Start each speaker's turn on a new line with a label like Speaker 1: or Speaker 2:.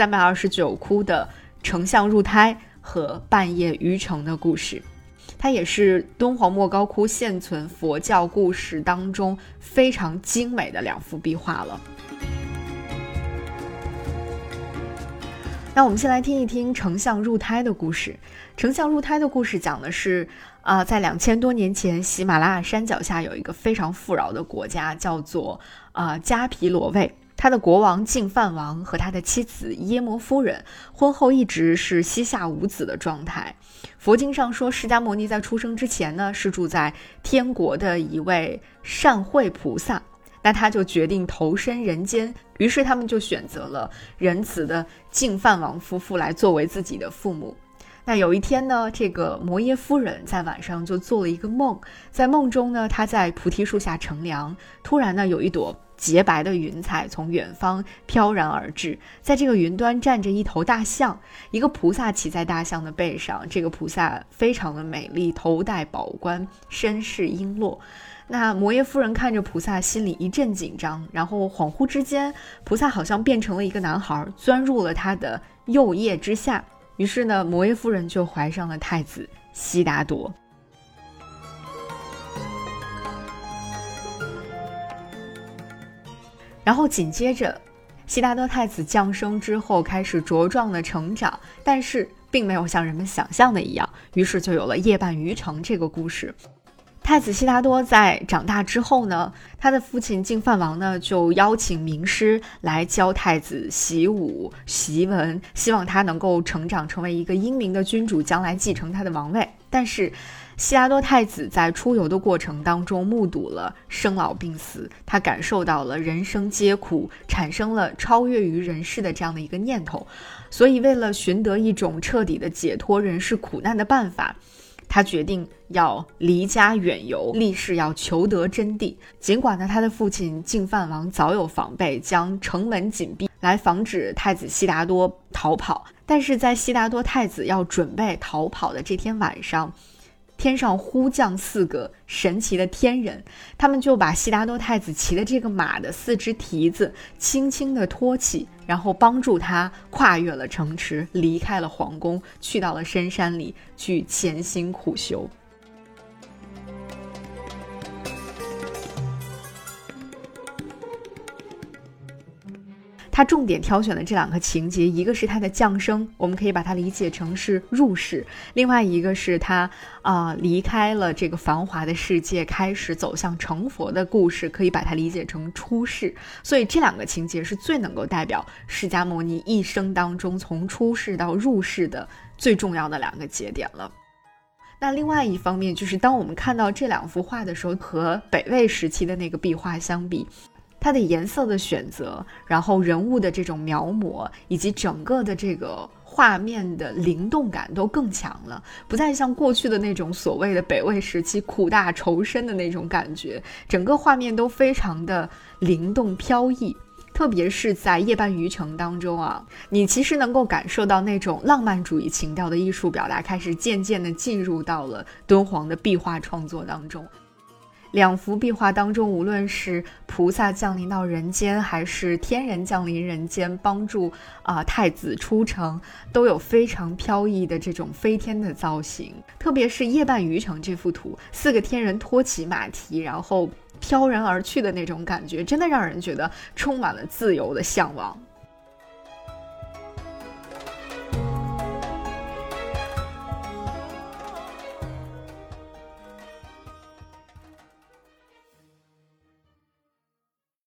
Speaker 1: 三百二十九窟的丞相入胎和半夜渔城的故事。它也是敦煌莫高窟现存佛教故事当中非常精美的两幅壁画了。那我们先来听一听丞相入胎的故事。丞相入胎的故事讲的是，啊，在两千多年前，喜马拉雅山脚下有一个非常富饶的国家，叫做啊迦毗罗卫。他的国王净饭王和他的妻子耶摩夫人婚后一直是膝下无子的状态。佛经上说，释迦牟尼在出生之前呢，是住在天国的一位善慧菩萨。那他就决定投身人间，于是他们就选择了仁慈的净饭王夫妇来作为自己的父母。那有一天呢，这个摩耶夫人在晚上就做了一个梦，在梦中呢，她在菩提树下乘凉，突然呢，有一朵洁白的云彩从远方飘然而至，在这个云端站着一头大象，一个菩萨骑在大象的背上，这个菩萨非常的美丽，头戴宝冠，身饰璎珞。那摩耶夫人看着菩萨，心里一阵紧张，然后恍惚之间，菩萨好像变成了一个男孩，钻入了他的右腋之下。于是呢，摩耶夫人就怀上了太子悉达多。然后紧接着，悉达多太子降生之后，开始茁壮的成长，但是并没有像人们想象的一样，于是就有了夜半鱼城这个故事。太子悉达多在长大之后呢，他的父亲净饭王呢就邀请名师来教太子习武习文，希望他能够成长成为一个英明的君主，将来继承他的王位。但是，悉达多太子在出游的过程当中目睹了生老病死，他感受到了人生皆苦，产生了超越于人世的这样的一个念头，所以为了寻得一种彻底的解脱人世苦难的办法。他决定要离家远游，立誓要求得真谛。尽管呢，他的父亲净饭王早有防备，将城门紧闭，来防止太子悉达多逃跑。但是在悉达多太子要准备逃跑的这天晚上。天上忽降四个神奇的天人，他们就把悉达多太子骑的这个马的四只蹄子轻轻地托起，然后帮助他跨越了城池，离开了皇宫，去到了深山里去潜心苦修。他重点挑选的这两个情节，一个是他的降生，我们可以把它理解成是入世；另外一个是他啊离开了这个繁华的世界，开始走向成佛的故事，可以把它理解成出世。所以这两个情节是最能够代表释迦牟尼一生当中从出世到入世的最重要的两个节点了。那另外一方面，就是当我们看到这两幅画的时候，和北魏时期的那个壁画相比。它的颜色的选择，然后人物的这种描摹，以及整个的这个画面的灵动感都更强了，不再像过去的那种所谓的北魏时期苦大仇深的那种感觉，整个画面都非常的灵动飘逸。特别是在夜半渔城当中啊，你其实能够感受到那种浪漫主义情调的艺术表达开始渐渐的进入到了敦煌的壁画创作当中。两幅壁画当中，无论是菩萨降临到人间，还是天人降临人间帮助啊太子出城，都有非常飘逸的这种飞天的造型。特别是夜半渔城这幅图，四个天人托起马蹄，然后飘然而去的那种感觉，真的让人觉得充满了自由的向往。